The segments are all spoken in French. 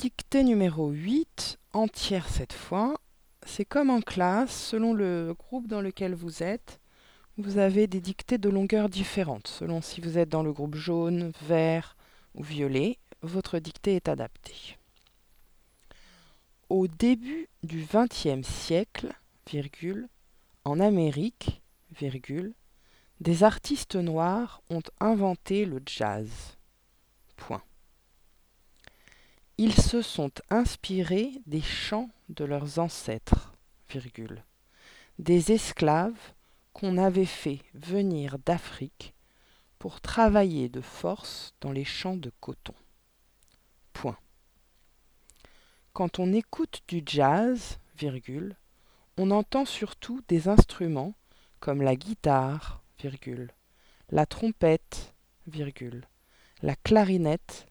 Dictée numéro 8, entière cette fois. C'est comme en classe, selon le groupe dans lequel vous êtes, vous avez des dictées de longueur différentes. Selon si vous êtes dans le groupe jaune, vert ou violet, votre dictée est adaptée. Au début du XXe siècle, en Amérique, des artistes noirs ont inventé le jazz. Point. Ils se sont inspirés des chants de leurs ancêtres, des esclaves qu'on avait fait venir d'Afrique pour travailler de force dans les champs de coton. Quand on écoute du jazz, on entend surtout des instruments comme la guitare, la trompette, la clarinette,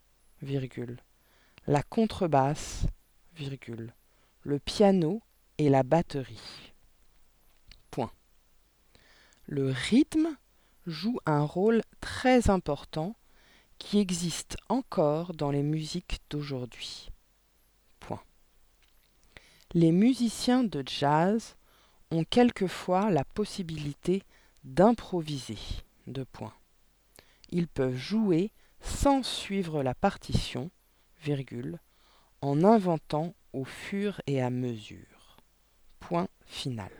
la contrebasse, virgule, le piano et la batterie. Le rythme joue un rôle très important qui existe encore dans les musiques d'aujourd'hui. Les musiciens de jazz ont quelquefois la possibilité d'improviser. Deux points. Ils peuvent jouer sans suivre la partition, en inventant au fur et à mesure. Point final.